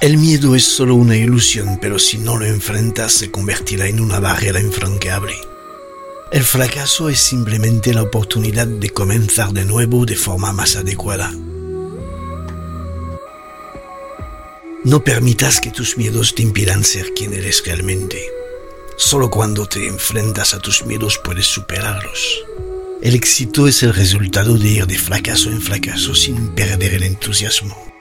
El miedo es solo una ilusión, pero si no lo enfrentas se convertirá en una barrera infranqueable. El fracaso es simplemente la oportunidad de comenzar de nuevo de forma más adecuada. No permitas que tus miedos te impidan ser quien eres realmente. Solo cuando te enfrentas a tus miedos puedes superarlos. El éxito es el resultado de ir de fracaso en fracaso sin perder el entusiasmo.